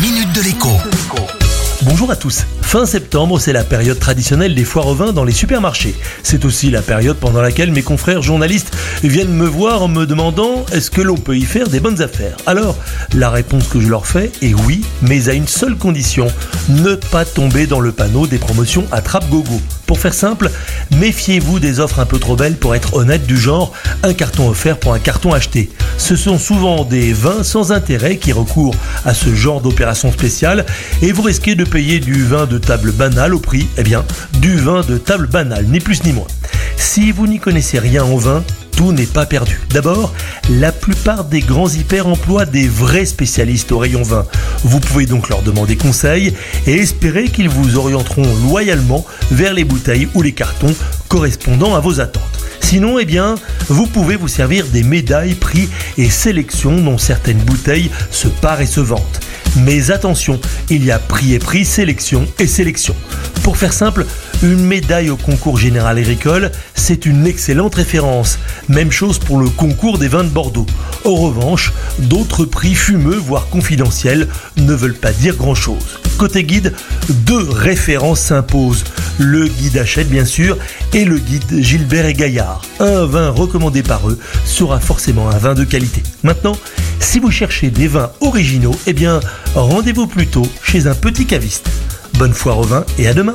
minute de l'écho. Bonjour à tous. Fin septembre, c'est la période traditionnelle des foires au vin dans les supermarchés. C'est aussi la période pendant laquelle mes confrères journalistes viennent me voir en me demandant est-ce que l'on peut y faire des bonnes affaires? Alors, la réponse que je leur fais est oui, mais à une seule condition ne pas tomber dans le panneau des promotions attrape gogo. Pour faire simple, méfiez-vous des offres un peu trop belles pour être honnête du genre un carton offert pour un carton acheté. Ce sont souvent des vins sans intérêt qui recourent à ce genre d'opération spéciale et vous risquez de payer du vin de table banal au prix, eh bien, du vin de table banal, ni plus ni moins. Si vous n'y connaissez rien en vin, tout n'est pas perdu. D'abord, la plupart des grands hyper emploient des vrais spécialistes au rayon vin. Vous pouvez donc leur demander conseil et espérer qu'ils vous orienteront loyalement vers les bouteilles ou les cartons correspondant à vos attentes. Sinon, eh bien, vous pouvez vous servir des médailles, prix et sélections dont certaines bouteilles se parent et se vantent. Mais attention, il y a prix et prix, sélection et sélection. Pour faire simple, une médaille au concours général agricole, c'est une excellente référence. Même chose pour le concours des vins de Bordeaux. En revanche, d'autres prix fumeux, voire confidentiels, ne veulent pas dire grand-chose. Côté guide, deux références s'imposent. Le guide Hachette, bien sûr, et le guide Gilbert et Gaillard. Un vin recommandé par eux sera forcément un vin de qualité. Maintenant, si vous cherchez des vins originaux, eh bien, rendez-vous plutôt chez un petit caviste. Bonne foire au et à demain